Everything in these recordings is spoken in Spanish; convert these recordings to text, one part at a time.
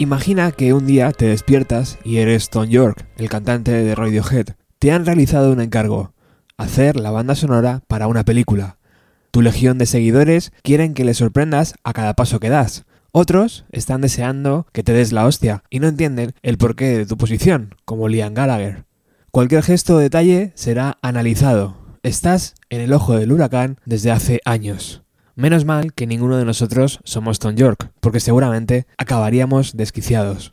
Imagina que un día te despiertas y eres Tom York, el cantante de Radiohead. Te han realizado un encargo, hacer la banda sonora para una película. Tu legión de seguidores quieren que les sorprendas a cada paso que das. Otros están deseando que te des la hostia y no entienden el porqué de tu posición, como Liam Gallagher. Cualquier gesto o detalle será analizado. Estás en el ojo del huracán desde hace años. Menos mal que ninguno de nosotros somos Tom York, porque seguramente acabaríamos desquiciados.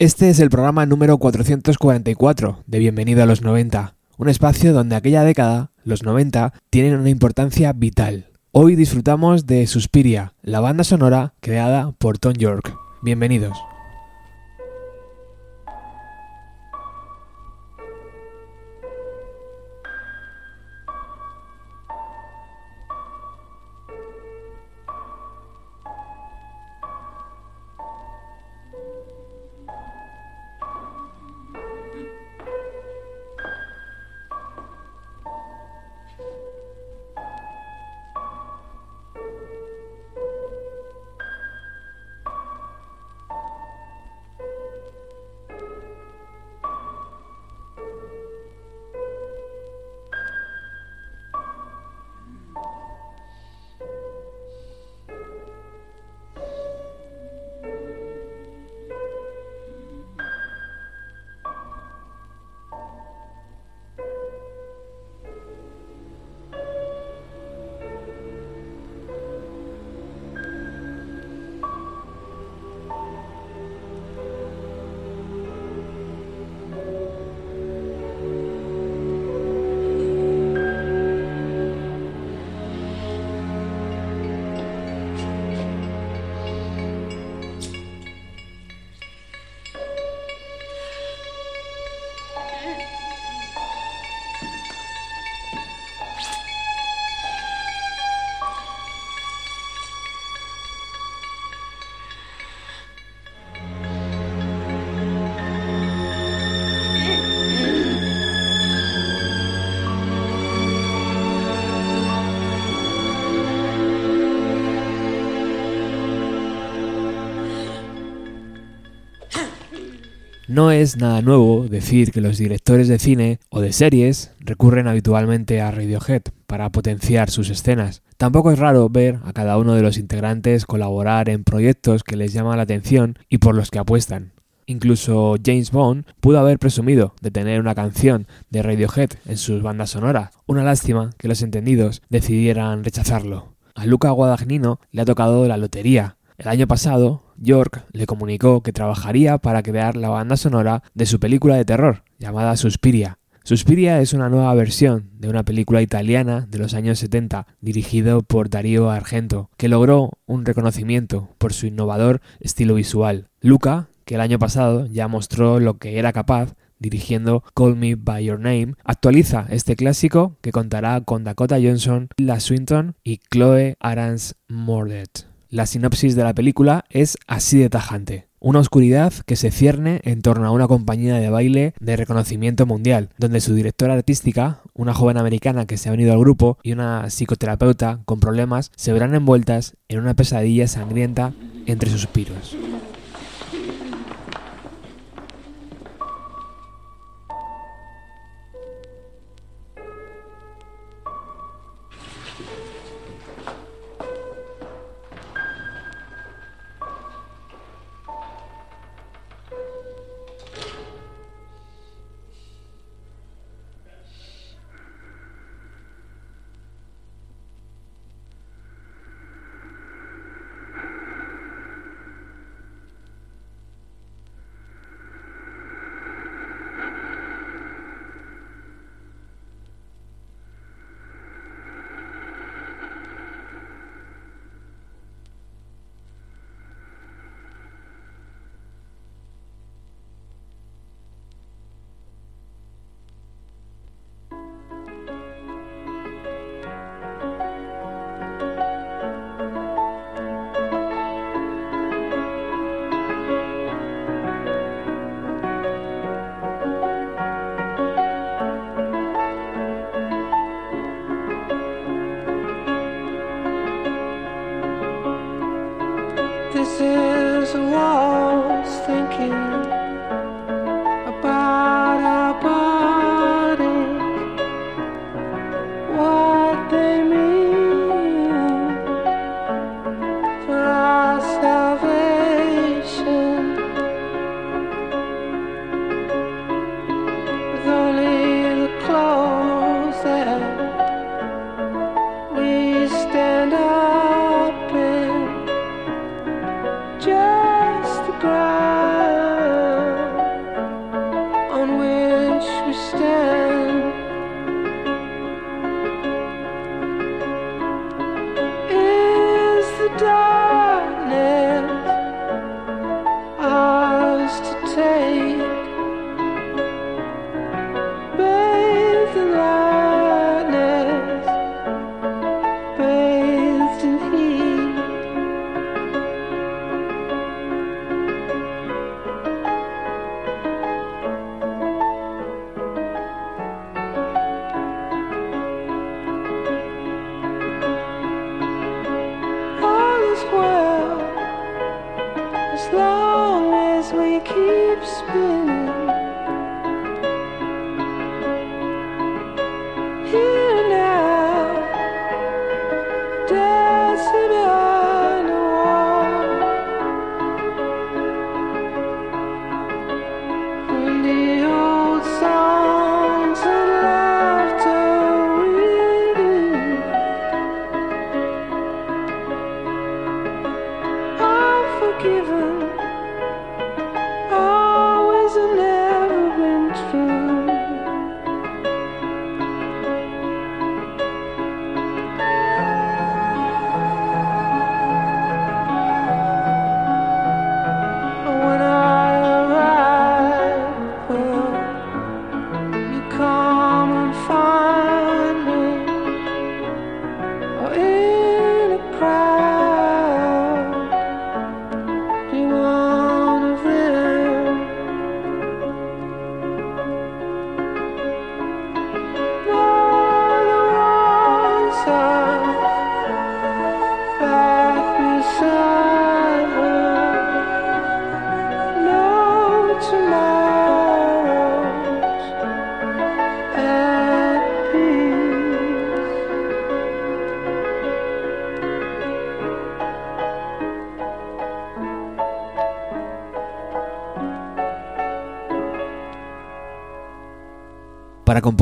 Este es el programa número 444 de Bienvenido a los 90, un espacio donde aquella década, los 90, tienen una importancia vital. Hoy disfrutamos de Suspiria, la banda sonora creada por Tom York. Bienvenidos. No es nada nuevo decir que los directores de cine o de series recurren habitualmente a Radiohead para potenciar sus escenas. Tampoco es raro ver a cada uno de los integrantes colaborar en proyectos que les llaman la atención y por los que apuestan. Incluso James Bond pudo haber presumido de tener una canción de Radiohead en sus bandas sonoras. Una lástima que los entendidos decidieran rechazarlo. A Luca Guadagnino le ha tocado la lotería. El año pasado York le comunicó que trabajaría para crear la banda sonora de su película de terror, llamada Suspiria. Suspiria es una nueva versión de una película italiana de los años 70, dirigido por Darío Argento, que logró un reconocimiento por su innovador estilo visual. Luca, que el año pasado ya mostró lo que era capaz, dirigiendo Call Me By Your Name, actualiza este clásico que contará con Dakota Johnson, La Swinton y Chloe Arans Mordet. La sinopsis de la película es así de tajante. Una oscuridad que se cierne en torno a una compañía de baile de reconocimiento mundial, donde su directora artística, una joven americana que se ha unido al grupo y una psicoterapeuta con problemas se verán envueltas en una pesadilla sangrienta entre suspiros.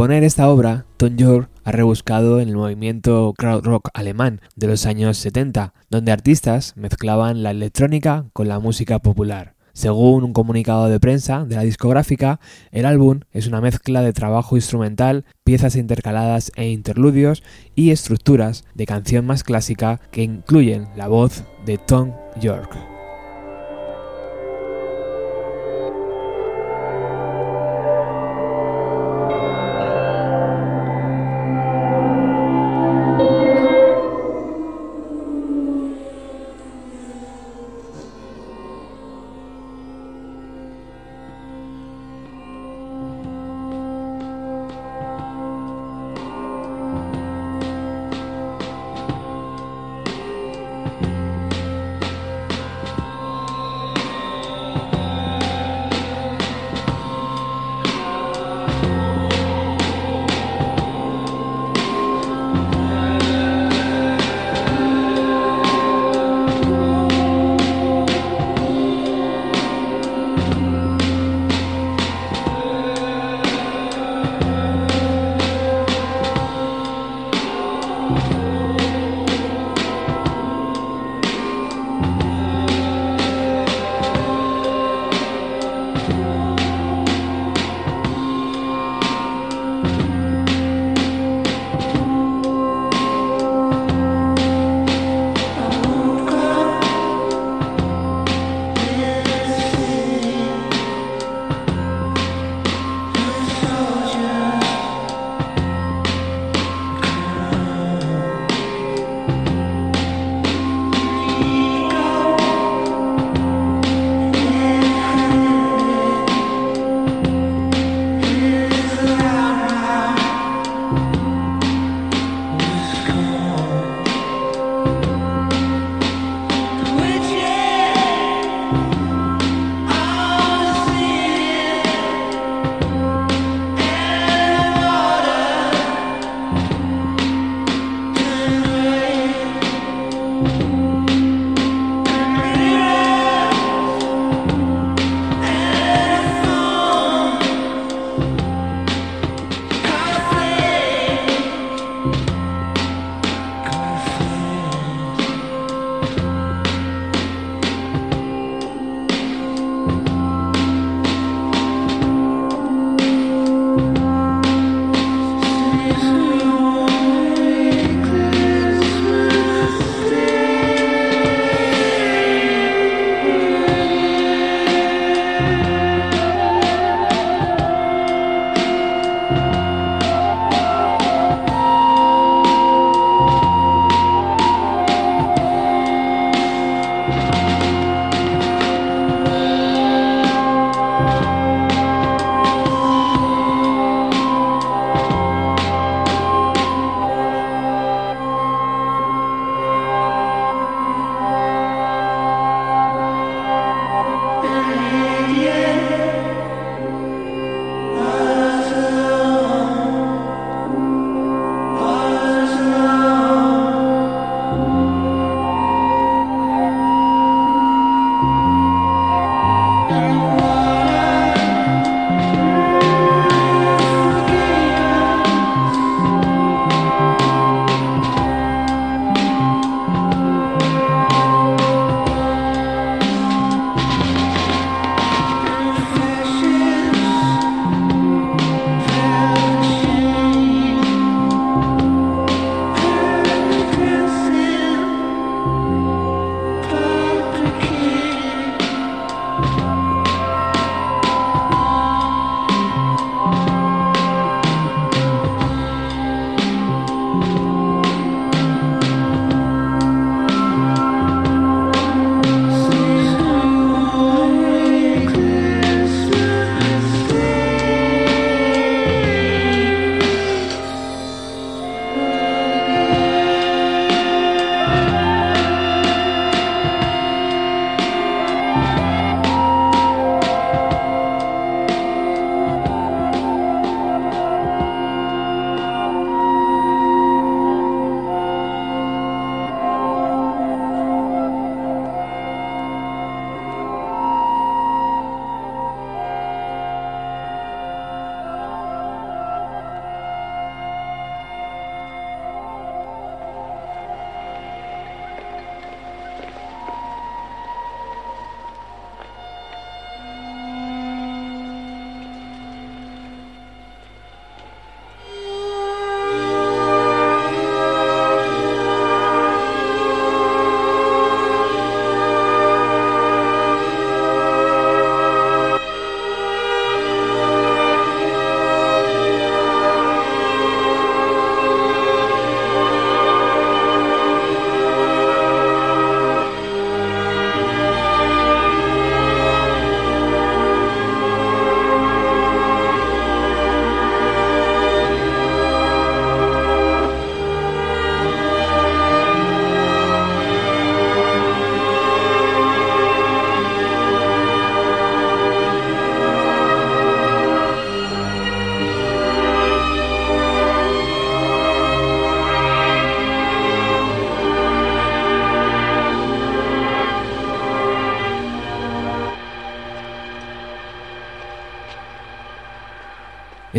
Componer esta obra, Tom York ha rebuscado en el movimiento krautrock alemán de los años 70, donde artistas mezclaban la electrónica con la música popular. Según un comunicado de prensa de la discográfica, el álbum es una mezcla de trabajo instrumental, piezas intercaladas e interludios y estructuras de canción más clásica que incluyen la voz de Tom York.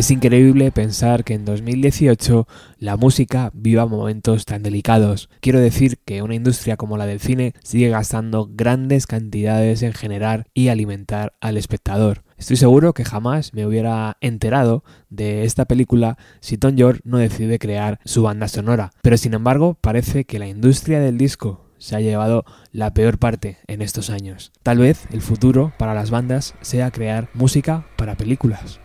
Es increíble pensar que en 2018 la música viva momentos tan delicados. Quiero decir que una industria como la del cine sigue gastando grandes cantidades en generar y alimentar al espectador. Estoy seguro que jamás me hubiera enterado de esta película si Tom York no decide crear su banda sonora. Pero sin embargo, parece que la industria del disco se ha llevado la peor parte en estos años. Tal vez el futuro para las bandas sea crear música para películas.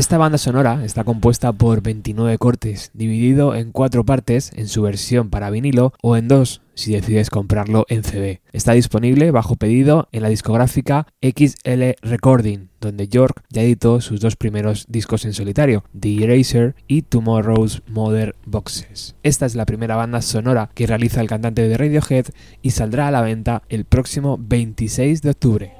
Esta banda sonora está compuesta por 29 cortes, dividido en cuatro partes en su versión para vinilo o en dos si decides comprarlo en CD. Está disponible bajo pedido en la discográfica XL Recording, donde York ya editó sus dos primeros discos en solitario, The Eraser y Tomorrow's Mother Boxes. Esta es la primera banda sonora que realiza el cantante de Radiohead y saldrá a la venta el próximo 26 de octubre.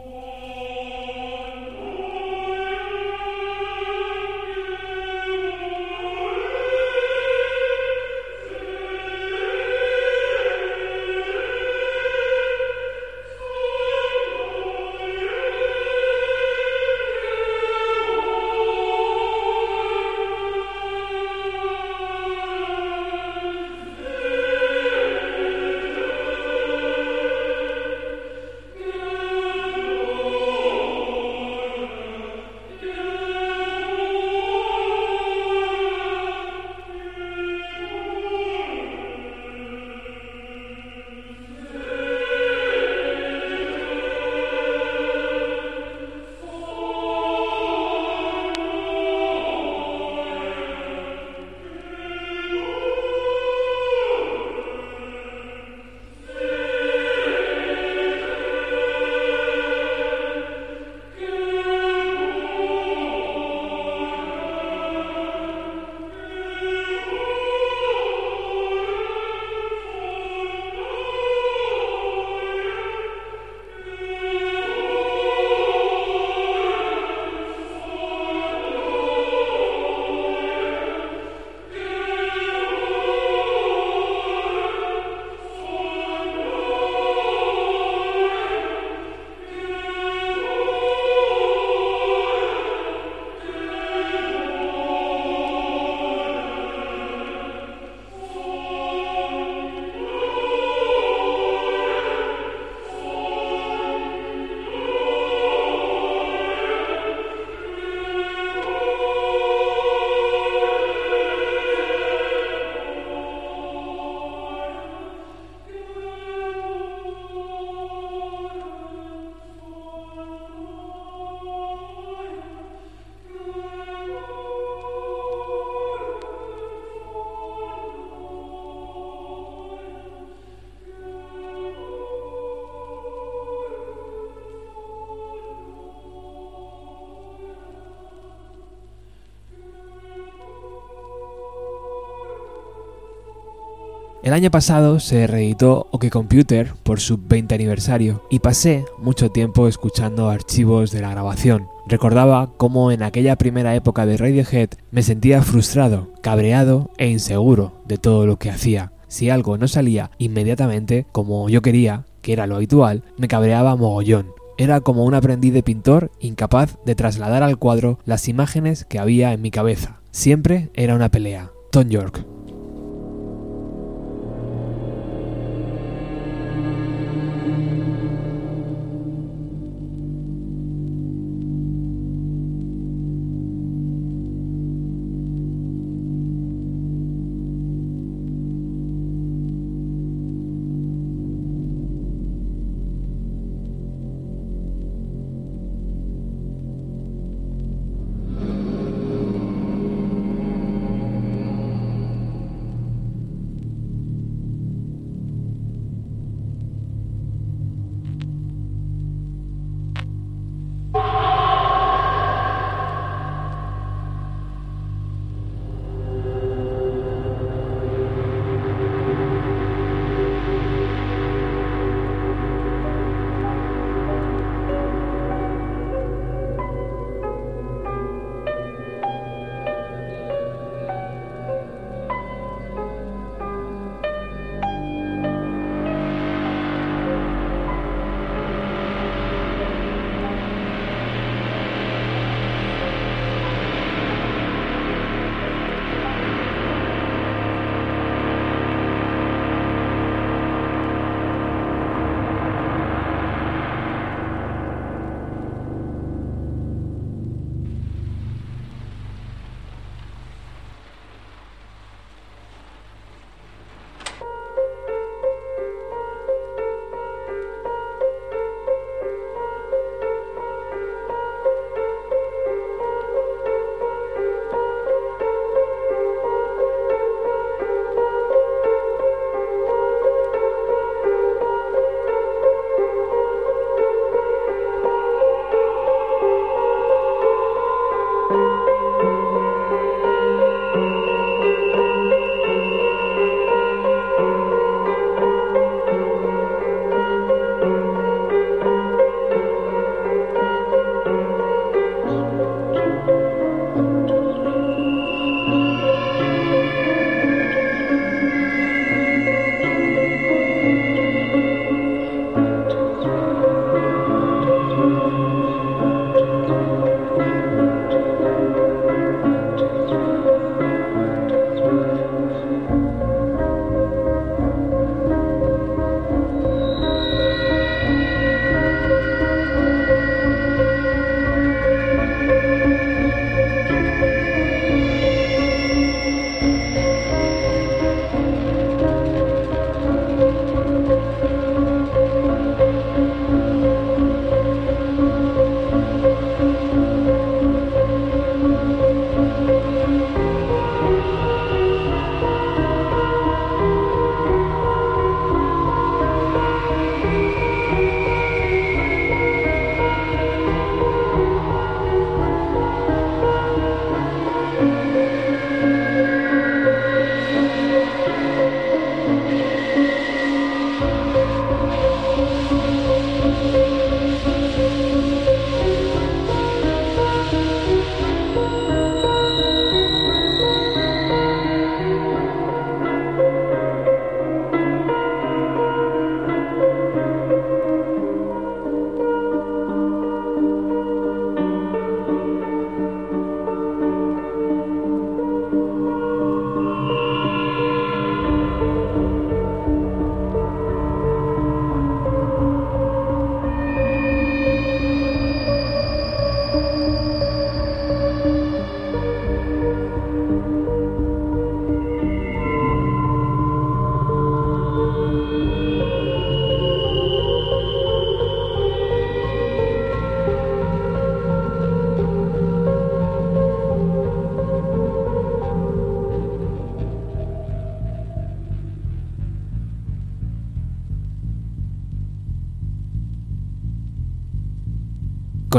El año pasado se reeditó OK Computer por su 20 aniversario y pasé mucho tiempo escuchando archivos de la grabación. Recordaba cómo en aquella primera época de Radiohead me sentía frustrado, cabreado e inseguro de todo lo que hacía. Si algo no salía inmediatamente como yo quería, que era lo habitual, me cabreaba mogollón. Era como un aprendiz de pintor incapaz de trasladar al cuadro las imágenes que había en mi cabeza. Siempre era una pelea. Tom York.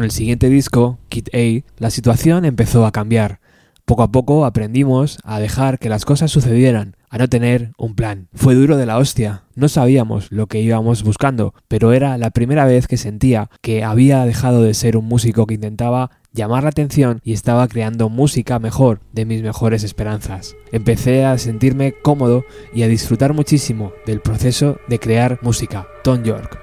Con el siguiente disco, Kit A, la situación empezó a cambiar. Poco a poco aprendimos a dejar que las cosas sucedieran, a no tener un plan. Fue duro de la hostia, no sabíamos lo que íbamos buscando, pero era la primera vez que sentía que había dejado de ser un músico que intentaba llamar la atención y estaba creando música mejor de mis mejores esperanzas. Empecé a sentirme cómodo y a disfrutar muchísimo del proceso de crear música. Tom York.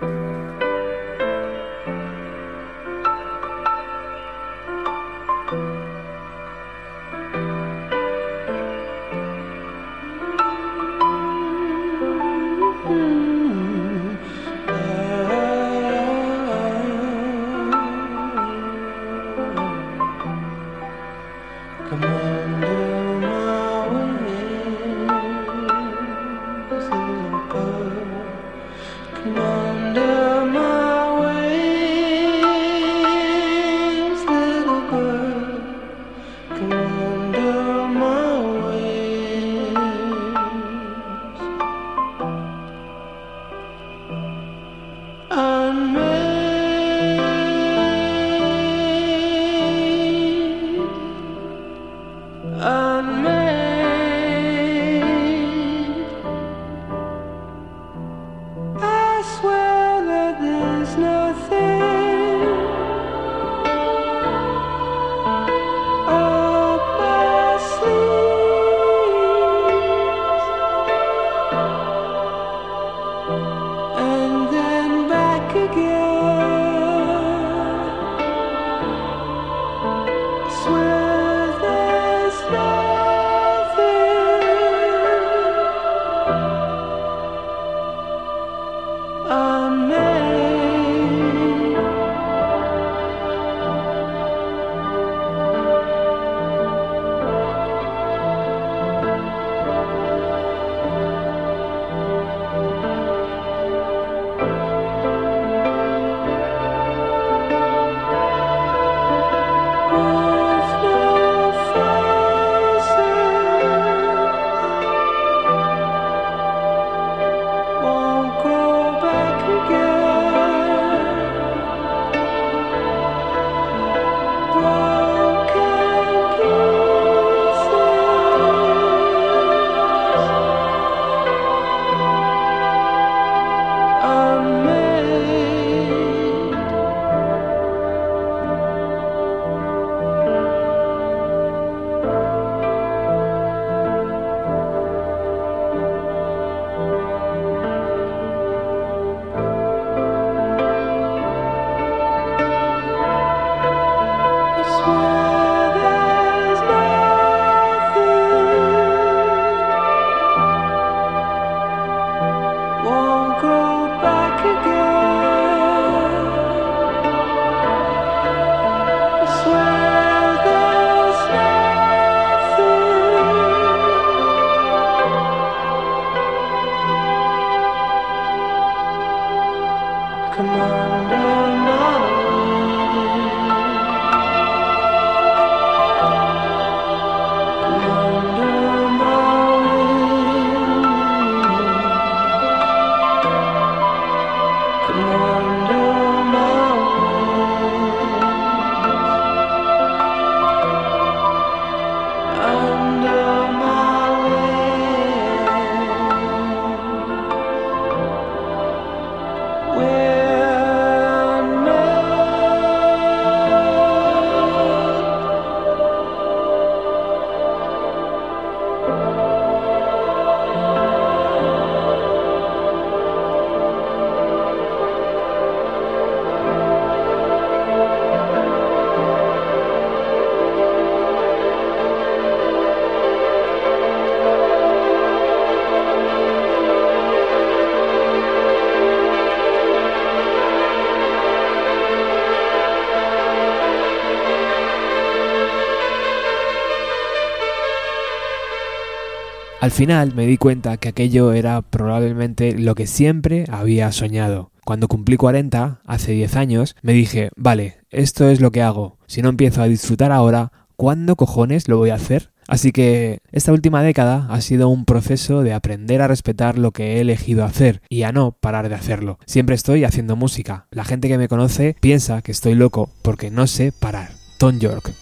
Al final me di cuenta que aquello era probablemente lo que siempre había soñado. Cuando cumplí 40, hace 10 años, me dije, vale, esto es lo que hago. Si no empiezo a disfrutar ahora, ¿cuándo cojones lo voy a hacer? Así que esta última década ha sido un proceso de aprender a respetar lo que he elegido hacer y a no parar de hacerlo. Siempre estoy haciendo música. La gente que me conoce piensa que estoy loco porque no sé parar. Tom York.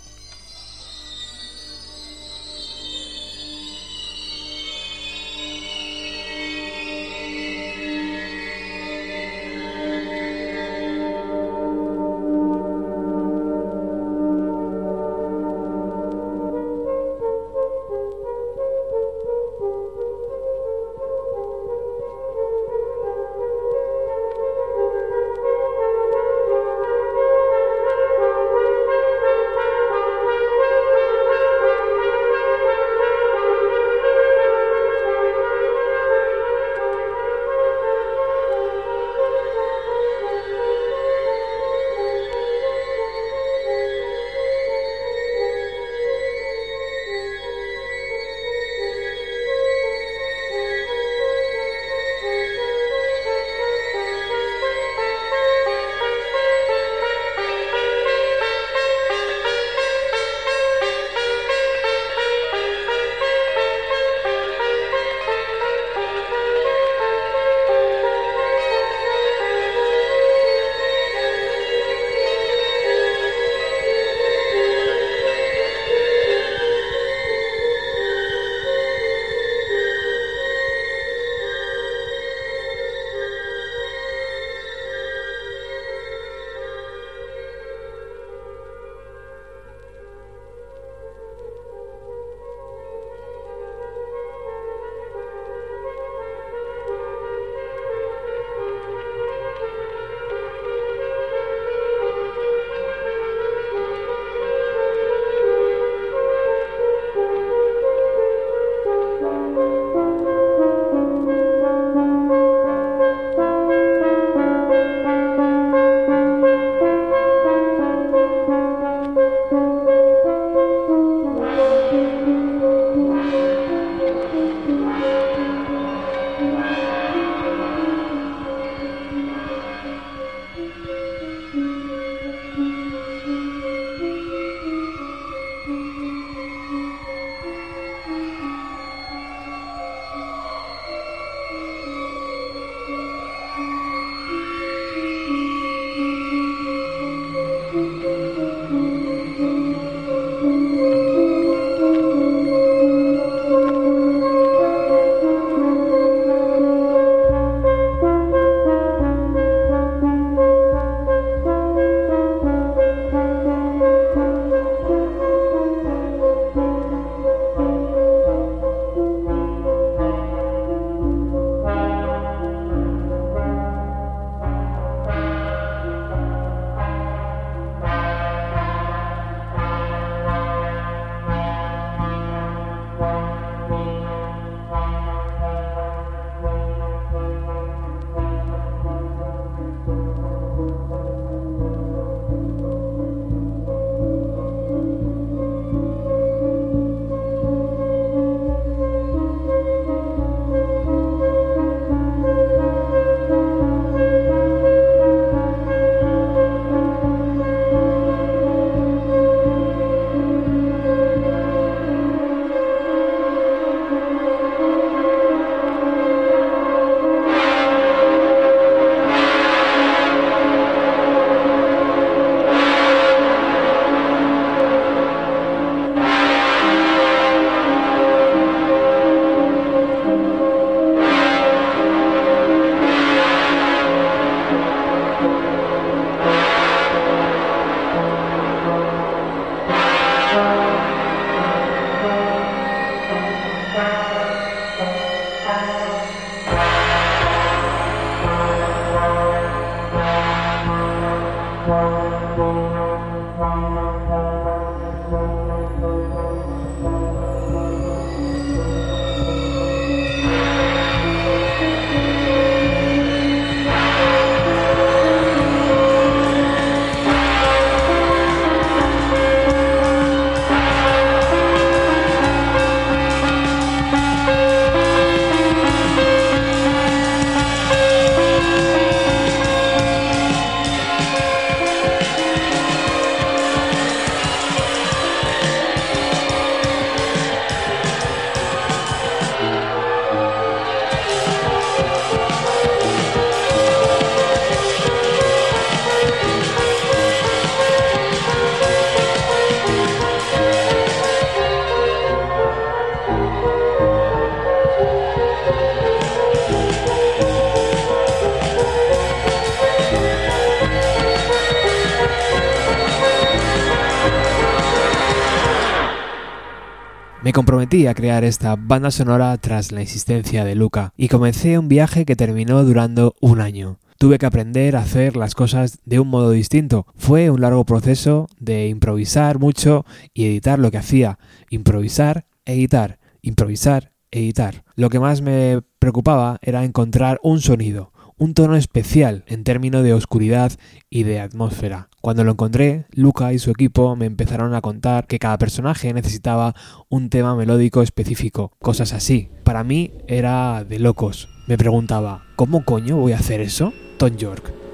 Me comprometí a crear esta banda sonora tras la insistencia de Luca y comencé un viaje que terminó durando un año. Tuve que aprender a hacer las cosas de un modo distinto. Fue un largo proceso de improvisar mucho y editar lo que hacía. Improvisar, editar, improvisar, editar. Lo que más me preocupaba era encontrar un sonido, un tono especial en términos de oscuridad y de atmósfera. Cuando lo encontré, Luca y su equipo me empezaron a contar que cada personaje necesitaba un tema melódico específico, cosas así. Para mí era de locos. Me preguntaba, ¿cómo coño voy a hacer eso? Tom York.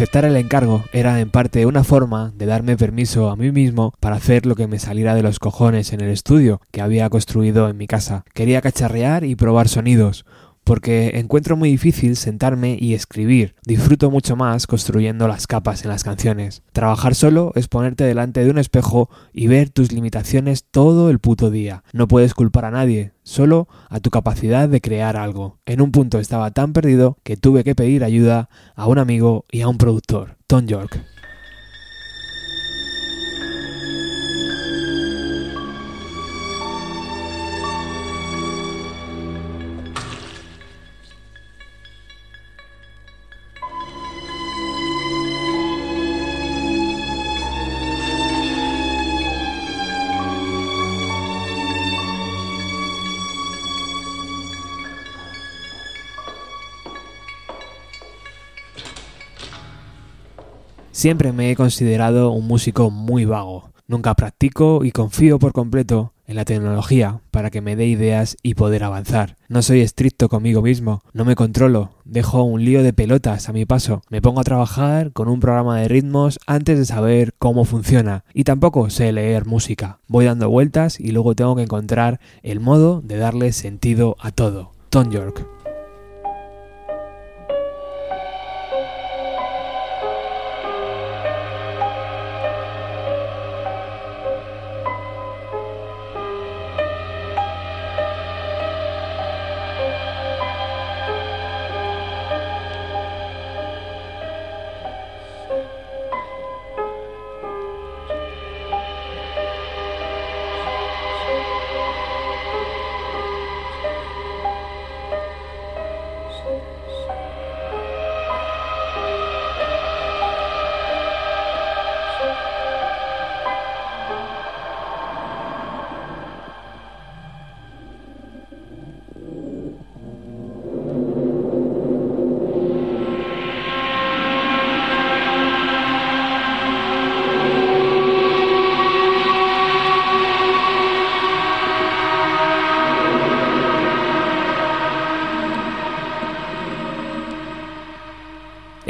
Aceptar el encargo era en parte una forma de darme permiso a mí mismo para hacer lo que me saliera de los cojones en el estudio que había construido en mi casa. Quería cacharrear y probar sonidos, porque encuentro muy difícil sentarme y escribir. Disfruto mucho más construyendo las capas en las canciones. Trabajar solo es ponerte delante de un espejo y ver tus limitaciones todo el puto día. No puedes culpar a nadie, solo a tu capacidad de crear algo. En un punto estaba tan perdido que tuve que pedir ayuda a un amigo y a un productor, Tom York. Siempre me he considerado un músico muy vago. Nunca practico y confío por completo en la tecnología para que me dé ideas y poder avanzar. No soy estricto conmigo mismo, no me controlo, dejo un lío de pelotas a mi paso, me pongo a trabajar con un programa de ritmos antes de saber cómo funciona y tampoco sé leer música. Voy dando vueltas y luego tengo que encontrar el modo de darle sentido a todo. Tom York.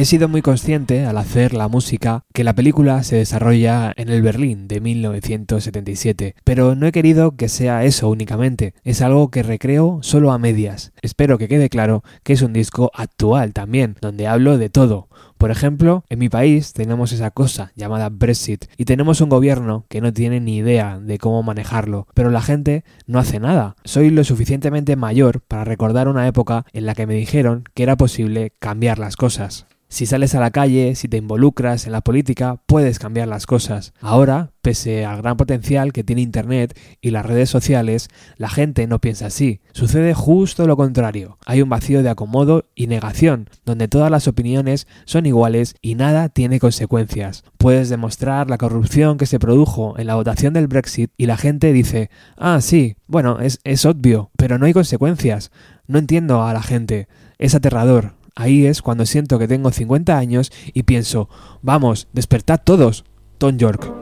He sido muy consciente al hacer la música que la película se desarrolla en el Berlín de 1977, pero no he querido que sea eso únicamente, es algo que recreo solo a medias. Espero que quede claro que es un disco actual también, donde hablo de todo, por ejemplo, en mi país tenemos esa cosa llamada Brexit y tenemos un gobierno que no tiene ni idea de cómo manejarlo, pero la gente no hace nada. Soy lo suficientemente mayor para recordar una época en la que me dijeron que era posible cambiar las cosas. Si sales a la calle, si te involucras en la política, puedes cambiar las cosas. Ahora, pese al gran potencial que tiene Internet y las redes sociales, la gente no piensa así. Sucede justo lo contrario. Hay un vacío de acomodo y negación, donde todas las opiniones son iguales y nada tiene consecuencias. Puedes demostrar la corrupción que se produjo en la votación del Brexit y la gente dice, ah, sí, bueno, es, es obvio, pero no hay consecuencias. No entiendo a la gente. Es aterrador, Ahí es cuando siento que tengo 50 años y pienso, vamos, despertad todos. Tom York.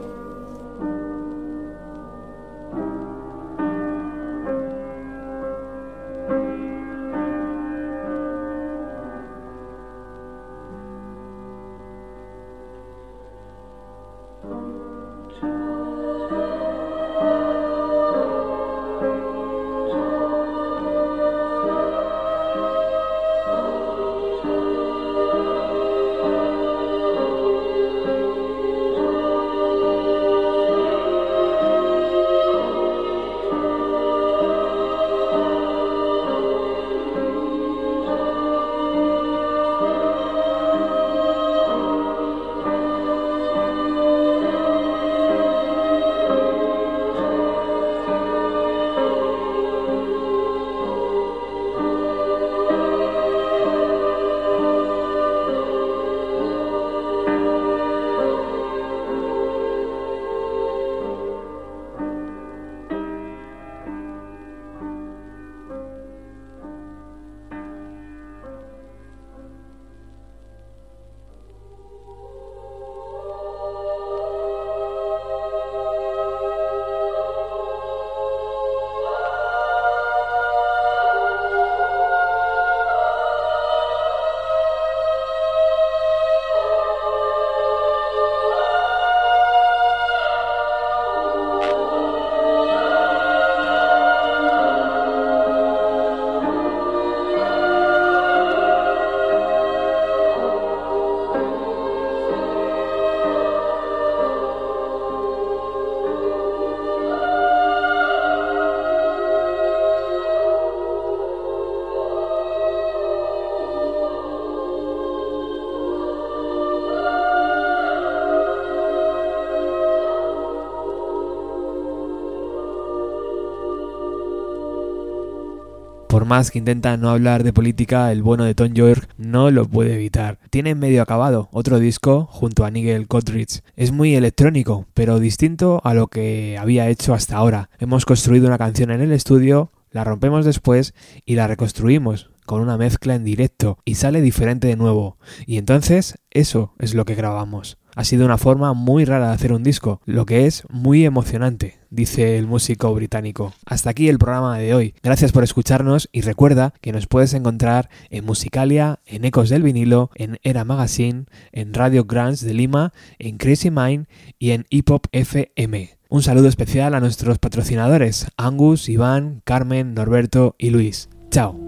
Más que intenta no hablar de política, el bueno de Tom York no lo puede evitar. Tiene medio acabado otro disco junto a Nigel Godrich. Es muy electrónico, pero distinto a lo que había hecho hasta ahora. Hemos construido una canción en el estudio, la rompemos después y la reconstruimos con una mezcla en directo y sale diferente de nuevo. Y entonces eso es lo que grabamos. Ha sido una forma muy rara de hacer un disco, lo que es muy emocionante, dice el músico británico. Hasta aquí el programa de hoy. Gracias por escucharnos y recuerda que nos puedes encontrar en Musicalia, en Ecos del Vinilo, en Era Magazine, en Radio Grants de Lima, en Crazy Mind y en Hip Hop FM. Un saludo especial a nuestros patrocinadores, Angus, Iván, Carmen, Norberto y Luis. Chao.